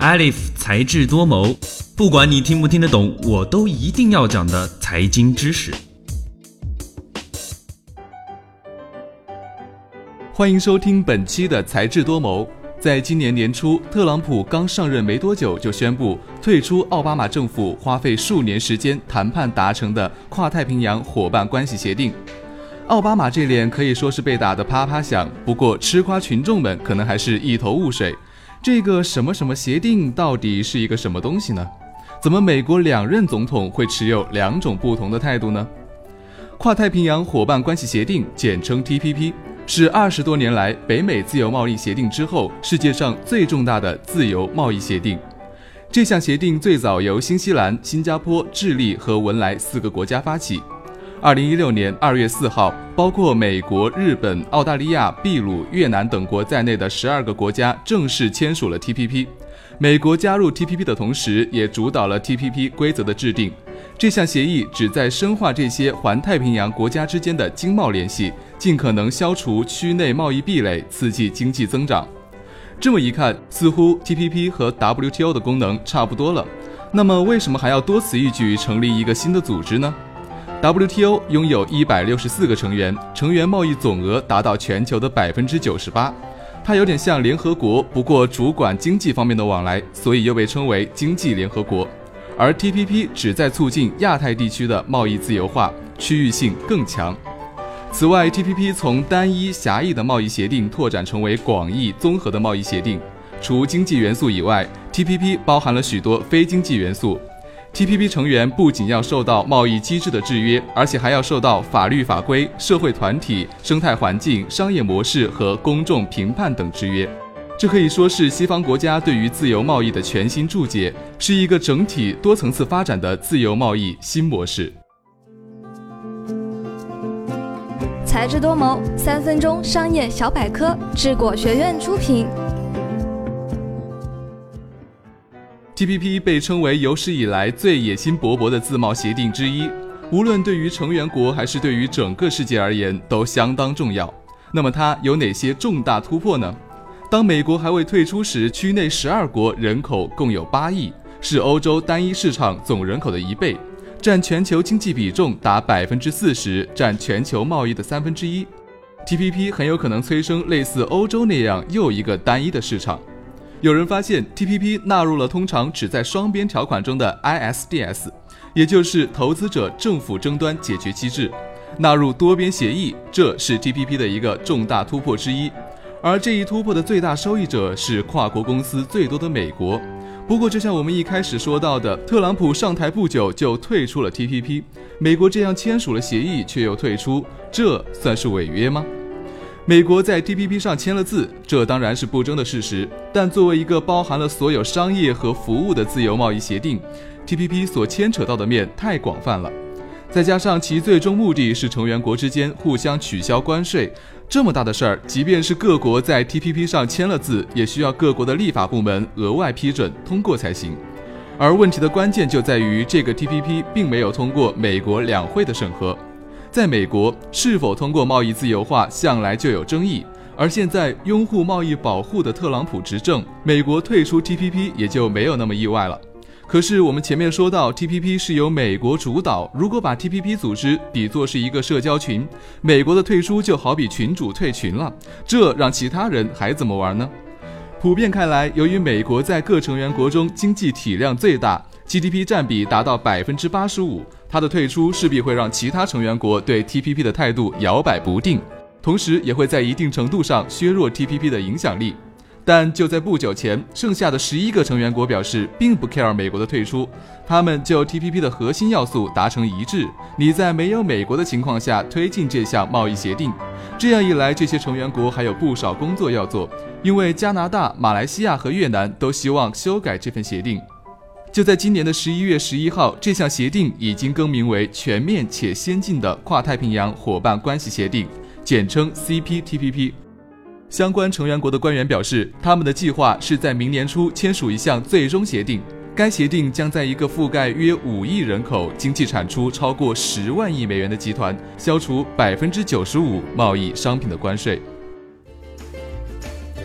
Alif 才智多谋，不管你听不听得懂，我都一定要讲的财经知识。欢迎收听本期的才智多谋。在今年年初，特朗普刚上任没多久，就宣布退出奥巴马政府花费数年时间谈判达成的跨太平洋伙伴关系协定。奥巴马这脸可以说是被打得啪啪响，不过吃瓜群众们可能还是一头雾水。这个什么什么协定到底是一个什么东西呢？怎么美国两任总统会持有两种不同的态度呢？跨太平洋伙伴关系协定，简称 TPP。是二十多年来北美自由贸易协定之后世界上最重大的自由贸易协定。这项协定最早由新西兰、新加坡、智利和文莱四个国家发起。二零一六年二月四号，包括美国、日本、澳大利亚、秘鲁、越南等国在内的十二个国家正式签署了 TPP。美国加入 TPP 的同时，也主导了 TPP 规则的制定。这项协议旨在深化这些环太平洋国家之间的经贸联系，尽可能消除区内贸易壁垒，刺激经济增长。这么一看，似乎 TPP 和 WTO 的功能差不多了。那么，为什么还要多此一举成立一个新的组织呢？WTO 拥有一百六十四个成员，成员贸易总额达到全球的百分之九十八。它有点像联合国，不过主管经济方面的往来，所以又被称为经济联合国。而 TPP 旨在促进亚太地区的贸易自由化，区域性更强。此外，TPP 从单一狭义的贸易协定拓展成为广义综合的贸易协定。除经济元素以外，TPP 包含了许多非经济元素。TPP 成员不仅要受到贸易机制的制约，而且还要受到法律法规、社会团体、生态环境、商业模式和公众评判等制约。这可以说是西方国家对于自由贸易的全新注解，是一个整体多层次发展的自由贸易新模式。才智多谋，三分钟商业小百科，智果学院出品。TPP 被称为有史以来最野心勃勃的自贸协定之一，无论对于成员国还是对于整个世界而言都相当重要。那么它有哪些重大突破呢？当美国还未退出时，区内十二国人口共有八亿，是欧洲单一市场总人口的一倍，占全球经济比重达百分之四十，占全球贸易的三分之一。TPP 很有可能催生类似欧洲那样又一个单一的市场。有人发现，TPP 纳入了通常只在双边条款中的 ISDS，也就是投资者政府争端解决机制，纳入多边协议，这是 TPP 的一个重大突破之一。而这一突破的最大受益者是跨国公司最多的美国。不过，就像我们一开始说到的，特朗普上台不久就退出了 TPP，美国这样签署了协议却又退出，这算是违约吗？美国在 TPP 上签了字，这当然是不争的事实。但作为一个包含了所有商业和服务的自由贸易协定，TPP 所牵扯到的面太广泛了。再加上其最终目的是成员国之间互相取消关税，这么大的事儿，即便是各国在 TPP 上签了字，也需要各国的立法部门额外批准通过才行。而问题的关键就在于，这个 TPP 并没有通过美国两会的审核。在美国，是否通过贸易自由化向来就有争议，而现在拥护贸易保护的特朗普执政，美国退出 TPP 也就没有那么意外了。可是我们前面说到，TPP 是由美国主导。如果把 TPP 组织比作是一个社交群，美国的退出就好比群主退群了，这让其他人还怎么玩呢？普遍看来，由于美国在各成员国中经济体量最大，GDP 占比达到百分之八十五，它的退出势必会让其他成员国对 TPP 的态度摇摆不定，同时也会在一定程度上削弱 TPP 的影响力。但就在不久前，剩下的十一个成员国表示并不 care 美国的退出，他们就 TPP 的核心要素达成一致：你在没有美国的情况下推进这项贸易协定。这样一来，这些成员国还有不少工作要做，因为加拿大、马来西亚和越南都希望修改这份协定。就在今年的十一月十一号，这项协定已经更名为全面且先进的跨太平洋伙伴关系协定，简称 CPTPP。相关成员国的官员表示，他们的计划是在明年初签署一项最终协定。该协定将在一个覆盖约五亿人口、经济产出超过十万亿美元的集团消除百分之九十五贸易商品的关税。